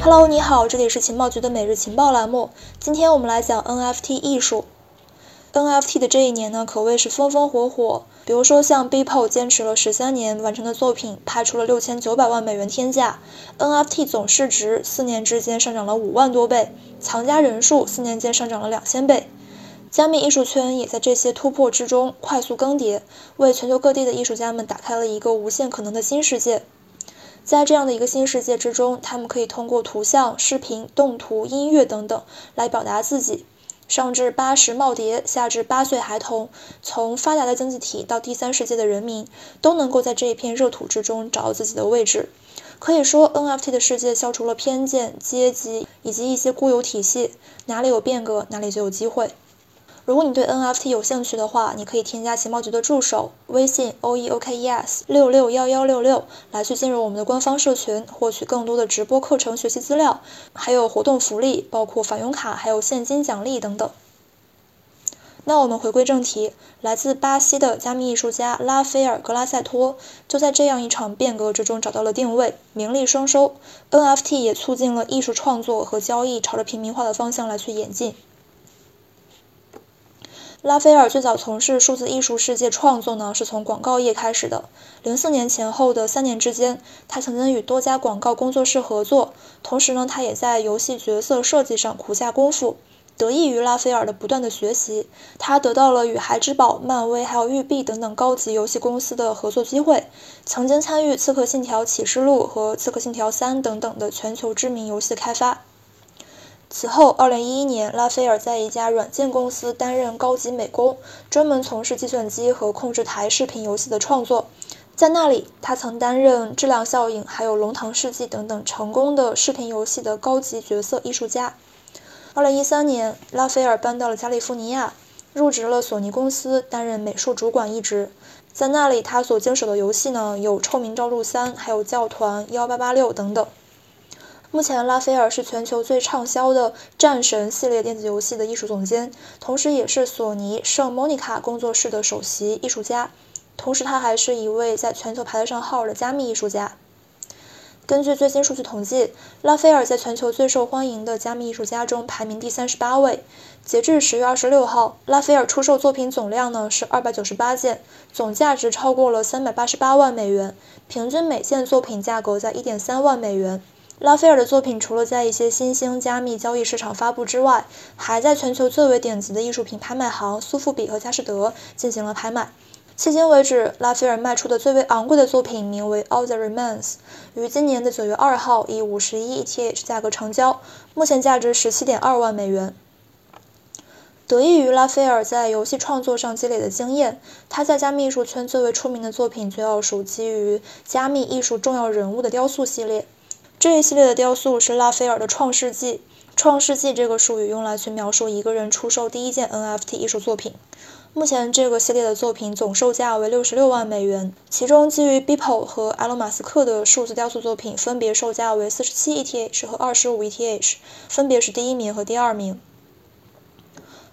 Hello，你好，这里是情报局的每日情报栏目。今天我们来讲 NFT 艺术。NFT 的这一年呢，可谓是风风火火。比如说像 Beeple 坚持了十三年完成的作品，拍出了六千九百万美元天价。NFT 总市值四年之间上涨了五万多倍，藏家人数四年间上涨了两千倍。加密艺术圈也在这些突破之中快速更迭，为全球各地的艺术家们打开了一个无限可能的新世界。在这样的一个新世界之中，他们可以通过图像、视频、动图、音乐等等来表达自己。上至八十耄耋，下至八岁孩童，从发达的经济体到第三世界的人民，都能够在这一片热土之中找到自己的位置。可以说，NFT 的世界消除了偏见、阶级以及一些固有体系，哪里有变革，哪里就有机会。如果你对 NFT 有兴趣的话，你可以添加情报局的助手微信 o e o k e s 六六幺幺六六来去进入我们的官方社群，获取更多的直播课程学习资料，还有活动福利，包括返佣卡，还有现金奖励等等。那我们回归正题，来自巴西的加密艺术家拉斐尔·格拉塞托就在这样一场变革之中找到了定位，名利双收。NFT 也促进了艺术创作和交易朝着平民化的方向来去演进。拉斐尔最早从事数字艺术世界创作呢，是从广告业开始的。零四年前后的三年之间，他曾经与多家广告工作室合作，同时呢，他也在游戏角色设计上苦下功夫。得益于拉斐尔的不断的学习，他得到了与孩之宝、漫威还有育碧等等高级游戏公司的合作机会，曾经参与《刺客信条：启示录》和《刺客信条三》等等的全球知名游戏开发。此后，2011年，拉斐尔在一家软件公司担任高级美工，专门从事计算机和控制台视频游戏的创作。在那里，他曾担任《质量效应》还有《龙腾世纪》等等成功的视频游戏的高级角色艺术家。2013年，拉斐尔搬到了加利福尼亚，入职了索尼公司，担任美术主管一职。在那里，他所经手的游戏呢，有《臭名昭著三》、还有《教团1886》等等。目前，拉斐尔是全球最畅销的《战神》系列电子游戏的艺术总监，同时也是索尼圣莫妮卡工作室的首席艺术家。同时，他还是一位在全球排得上号的加密艺术家。根据最新数据统计，拉斐尔在全球最受欢迎的加密艺术家中排名第三十八位。截至十月二十六号，拉斐尔出售作品总量呢是二百九十八件，总价值超过了三百八十八万美元，平均每件作品价格在一点三万美元。拉斐尔的作品除了在一些新兴加密交易市场发布之外，还在全球最为顶级的艺术品拍卖行苏富比和佳士得进行了拍卖。迄今为止，拉斐尔卖出的最为昂贵的作品名为《All That Remains》，于今年的九月二号以五十一 ETH 价格成交，目前价值十七点二万美元。得益于拉斐尔在游戏创作上积累的经验，他在加密艺术圈最为出名的作品就要数基于加密艺术重要人物的雕塑系列。这一系列的雕塑是拉斐尔的创世纪。创世纪这个术语用来去描述一个人出售第一件 NFT 艺术作品。目前这个系列的作品总售价为六十六万美元，其中基于 Bipol 和埃隆·马斯克的数字雕塑作品分别售价为四十七 ETH 和二十五 ETH，分别是第一名和第二名。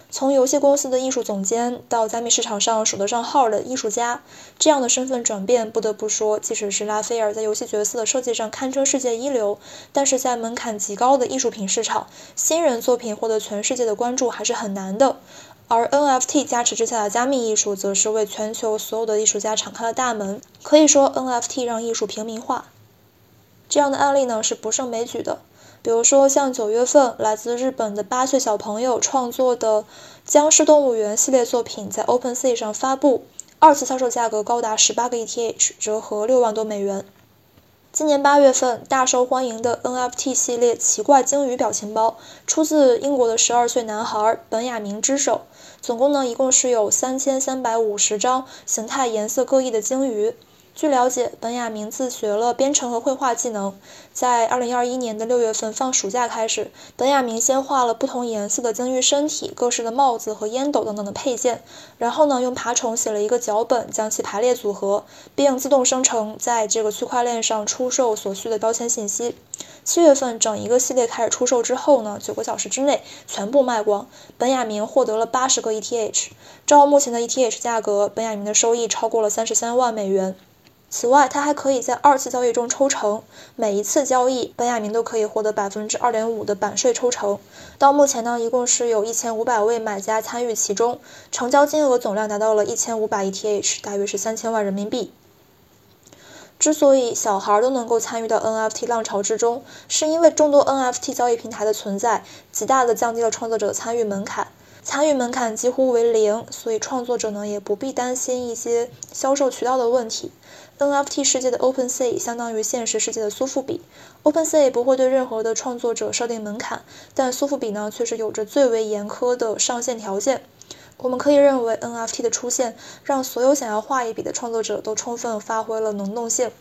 从游戏公司的艺术总监到加密市场上数得上号的艺术家，这样的身份转变，不得不说，即使是拉斐尔在游戏角色的设计上堪称世界一流，但是在门槛极高的艺术品市场，新人作品获得全世界的关注还是很难的。而 NFT 加持之下的加密艺术，则是为全球所有的艺术家敞开了大门。可以说，NFT 让艺术平民化。这样的案例呢，是不胜枚举的。比如说，像九月份来自日本的八岁小朋友创作的《僵尸动物园》系列作品在 OpenSea 上发布，二次销售价格高达十八个 ETH，折合六万多美元。今年八月份大受欢迎的 NFT 系列奇怪鲸鱼表情包，出自英国的十二岁男孩本雅明之手，总共呢一共是有三千三百五十张形态颜色各异的鲸鱼。据了解，本雅明自学了编程和绘画技能。在2021年的六月份放暑假开始，本雅明先画了不同颜色的鲸鱼身体、各式的帽子和烟斗等等的配件，然后呢，用爬虫写了一个脚本，将其排列组合，并自动生成在这个区块链上出售所需的标签信息。七月份整一个系列开始出售之后呢，九个小时之内全部卖光，本雅明获得了八十个 ETH。照目前的 ETH 价格，本雅明的收益超过了三十三万美元。此外，它还可以在二次交易中抽成，每一次交易，本雅明都可以获得百分之二点五的版税抽成。到目前呢，一共是有一千五百位买家参与其中，成交金额总量达到了一千五百 ETH，大约是三千万人民币。之所以小孩都能够参与到 NFT 浪潮之中，是因为众多 NFT 交易平台的存在，极大的降低了创作者参与门槛。参与门槛几乎为零，所以创作者呢也不必担心一些销售渠道的问题。NFT 世界的 OpenSea 相当于现实世界的苏富比，OpenSea 不会对任何的创作者设定门槛，但苏富比呢却是有着最为严苛的上限条件。我们可以认为 NFT 的出现，让所有想要画一笔的创作者都充分发挥了能动性。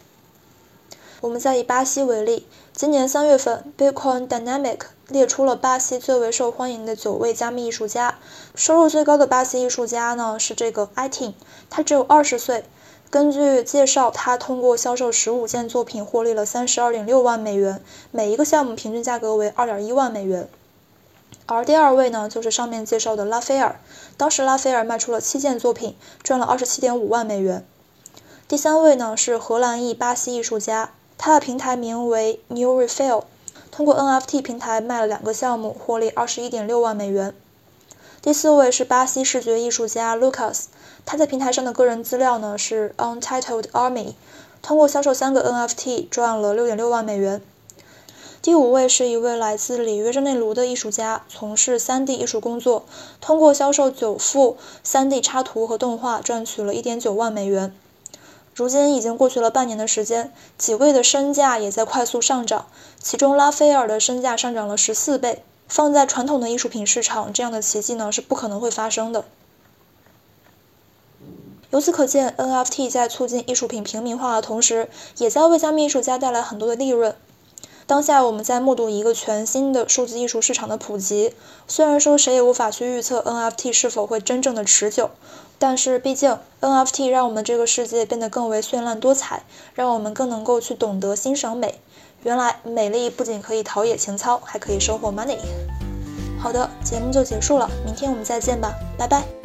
我们再以巴西为例，今年三月份，Bitcoin Dynamic 列出了巴西最为受欢迎的九位加密艺术家。收入最高的巴西艺术家呢是这个 Itin，他只有二十岁。根据介绍，他通过销售十五件作品获利了三十二点六万美元，每一个项目平均价格为二点一万美元。而第二位呢就是上面介绍的拉斐尔，当时拉斐尔卖出了七件作品，赚了二十七点五万美元。第三位呢是荷兰裔巴西艺术家。他的平台名为 New Refill，通过 NFT 平台卖了两个项目，获利二十一点六万美元。第四位是巴西视觉艺术家 Lucas，他在平台上的个人资料呢是 Untitled Army，通过销售三个 NFT 赚了六点六万美元。第五位是一位来自里约热内卢的艺术家，从事 3D 艺术工作，通过销售九幅 3D 插图和动画赚取了一点九万美元。如今已经过去了半年的时间，几位的身价也在快速上涨，其中拉斐尔的身价上涨了十四倍。放在传统的艺术品市场，这样的奇迹呢是不可能会发生的。由此可见，NFT 在促进艺术品平民化的同时，也在为加密艺术家带来很多的利润。当下我们在目睹一个全新的数字艺术市场的普及。虽然说谁也无法去预测 NFT 是否会真正的持久，但是毕竟 NFT 让我们这个世界变得更为绚烂多彩，让我们更能够去懂得欣赏美。原来美丽不仅可以陶冶情操，还可以收获 money。好的，节目就结束了，明天我们再见吧，拜拜。